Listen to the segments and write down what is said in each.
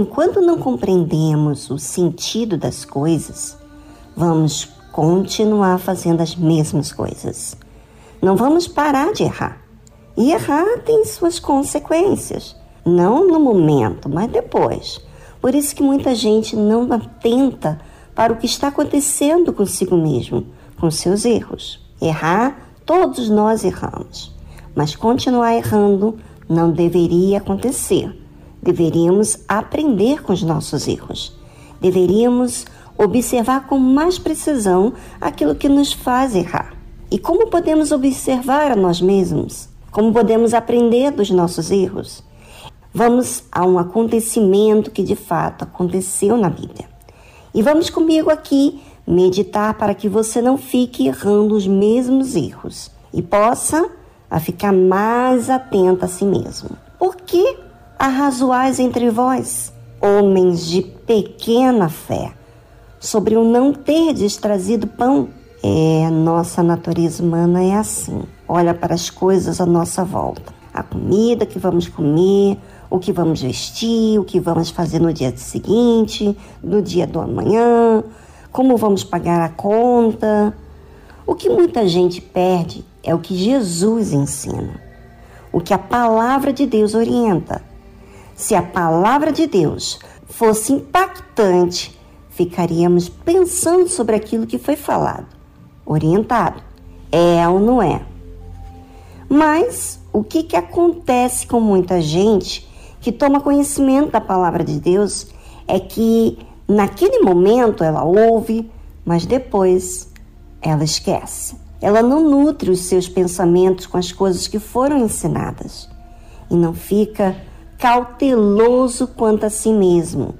enquanto não compreendemos o sentido das coisas, vamos continuar fazendo as mesmas coisas. Não vamos parar de errar. E errar tem suas consequências, não no momento, mas depois. Por isso que muita gente não atenta para o que está acontecendo consigo mesmo, com seus erros. Errar, todos nós erramos, mas continuar errando não deveria acontecer. Deveríamos aprender com os nossos erros. Deveríamos observar com mais precisão aquilo que nos faz errar. E como podemos observar a nós mesmos? Como podemos aprender dos nossos erros? Vamos a um acontecimento que de fato aconteceu na Bíblia. E vamos comigo aqui meditar para que você não fique errando os mesmos erros e possa a ficar mais atento a si mesmo. Por que arrazoais entre vós, homens de pequena fé, sobre o não terdes trazido pão? É, nossa natureza humana é assim. Olha para as coisas à nossa volta. A comida que vamos comer, o que vamos vestir, o que vamos fazer no dia seguinte, no dia do amanhã, como vamos pagar a conta. O que muita gente perde é o que Jesus ensina, o que a palavra de Deus orienta. Se a palavra de Deus fosse impactante, ficaríamos pensando sobre aquilo que foi falado orientado. É ou não é? Mas o que, que acontece com muita gente que toma conhecimento da palavra de Deus é que naquele momento ela ouve, mas depois ela esquece. Ela não nutre os seus pensamentos com as coisas que foram ensinadas e não fica cauteloso quanto a si mesmo,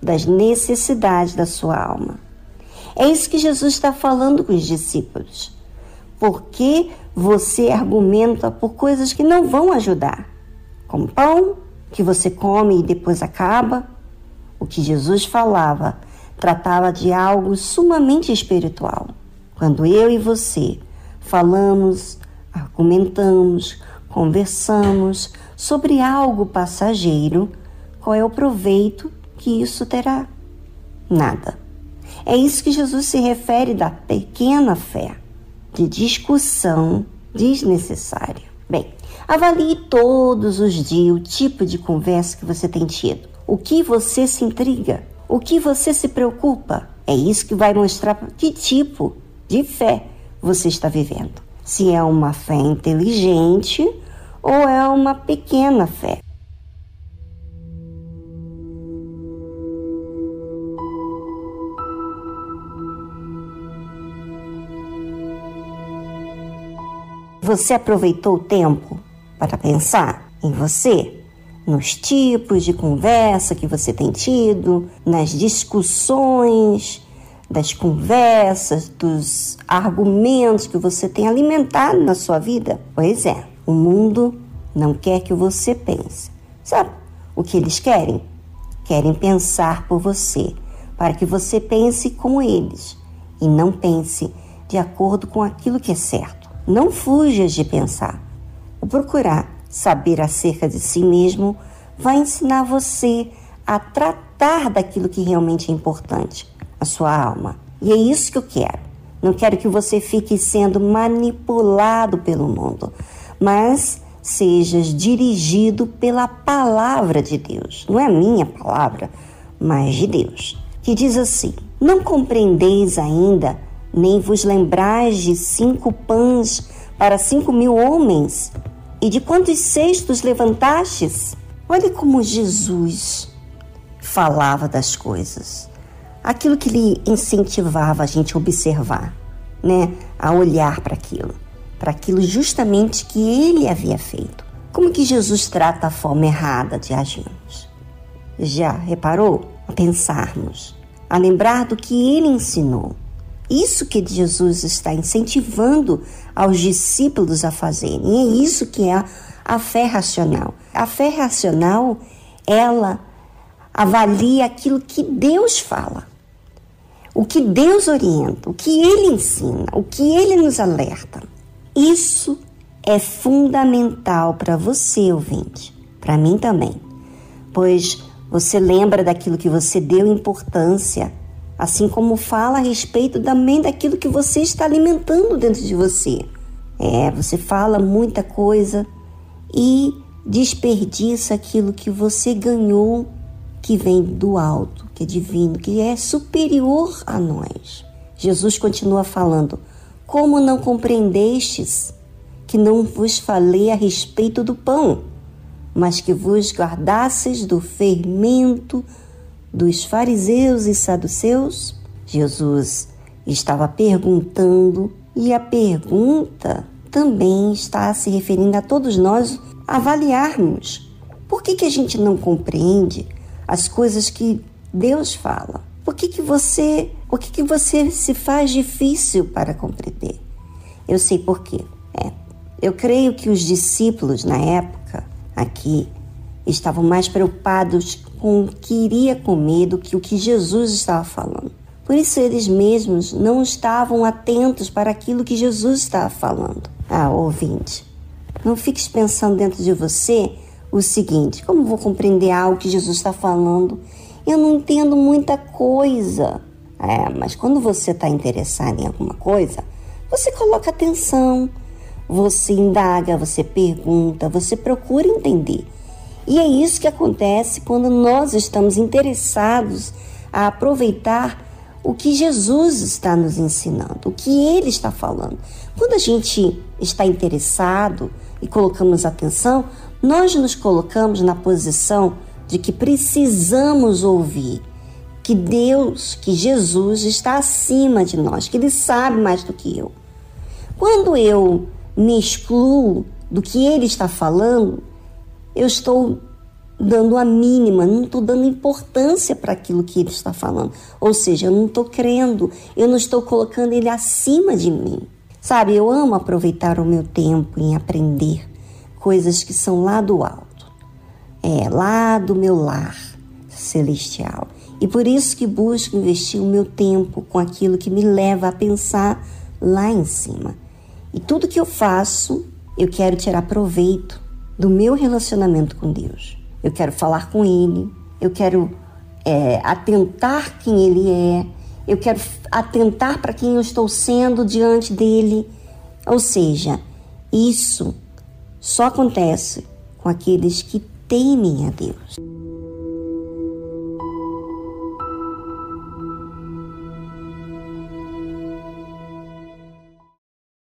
das necessidades da sua alma. É isso que Jesus está falando com os discípulos. Porque você argumenta por coisas que não vão ajudar, como pão que você come e depois acaba. O que Jesus falava tratava de algo sumamente espiritual. Quando eu e você falamos, argumentamos, conversamos sobre algo passageiro, qual é o proveito que isso terá? Nada. É isso que Jesus se refere da pequena fé, de discussão desnecessária. Bem, avalie todos os dias o tipo de conversa que você tem tido. O que você se intriga? O que você se preocupa? É isso que vai mostrar que tipo de fé você está vivendo. Se é uma fé inteligente ou é uma pequena fé. Você aproveitou o tempo para pensar em você? Nos tipos de conversa que você tem tido, nas discussões, das conversas, dos argumentos que você tem alimentado na sua vida? Pois é, o mundo não quer que você pense. Sabe o que eles querem? Querem pensar por você, para que você pense como eles e não pense de acordo com aquilo que é certo. Não fujas de pensar. O procurar saber acerca de si mesmo vai ensinar você a tratar daquilo que realmente é importante, a sua alma. E é isso que eu quero. Não quero que você fique sendo manipulado pelo mundo, mas sejas dirigido pela palavra de Deus. Não é a minha palavra, mas de Deus. Que diz assim: Não compreendeis ainda nem vos lembrais de cinco pães para cinco mil homens? E de quantos cestos levantastes? Olhe como Jesus falava das coisas. Aquilo que lhe incentivava a gente a observar, né? A olhar para aquilo. Para aquilo justamente que ele havia feito. Como que Jesus trata a forma errada de agirmos? Já reparou? A pensarmos, a lembrar do que ele ensinou isso que Jesus está incentivando aos discípulos a fazerem. E é isso que é a fé racional. A fé racional, ela avalia aquilo que Deus fala, o que Deus orienta, o que Ele ensina, o que Ele nos alerta. Isso é fundamental para você, ouvinte, para mim também, pois Você lembra daquilo que você deu importância, assim como fala a respeito também daquilo que você está alimentando dentro de você. É, você fala muita coisa e desperdiça aquilo que você ganhou, que vem do alto, que é divino, que é superior a nós. Jesus continua falando: Como não compreendestes que não vos falei a respeito do pão, mas que vos guardasseis do fermento dos fariseus e saduceus? Jesus estava perguntando, e a pergunta também está se referindo a todos nós avaliarmos. Por que, que a gente não compreende as coisas que Deus fala? Por que, que você, o que, que você se faz difícil para compreender? Eu sei por quê. É, eu creio que os discípulos na época aqui estavam mais preocupados com o que iria comer do que o que Jesus estava falando. Por isso eles mesmos não estavam atentos para aquilo que Jesus estava falando. Ah, ouvinte, não fiques pensando dentro de você o seguinte: como vou compreender algo que Jesus está falando? Eu não entendo muita coisa. É, mas quando você está interessado em alguma coisa, você coloca atenção, você indaga, você pergunta, você procura entender. E é isso que acontece quando nós estamos interessados a aproveitar o que Jesus está nos ensinando, o que ele está falando. Quando a gente está interessado e colocamos atenção, nós nos colocamos na posição de que precisamos ouvir que Deus, que Jesus está acima de nós, que ele sabe mais do que eu. Quando eu me excluo do que ele está falando, eu estou dando a mínima, não estou dando importância para aquilo que ele está falando. Ou seja, eu não estou crendo, eu não estou colocando ele acima de mim. Sabe, eu amo aproveitar o meu tempo em aprender coisas que são lá do alto. É, lá do meu lar celestial. E por isso que busco investir o meu tempo com aquilo que me leva a pensar lá em cima. E tudo que eu faço, eu quero tirar proveito do meu relacionamento com Deus. Eu quero falar com Ele, eu quero é, atentar quem Ele é, eu quero atentar para quem eu estou sendo diante dele. Ou seja, isso só acontece com aqueles que temem a Deus.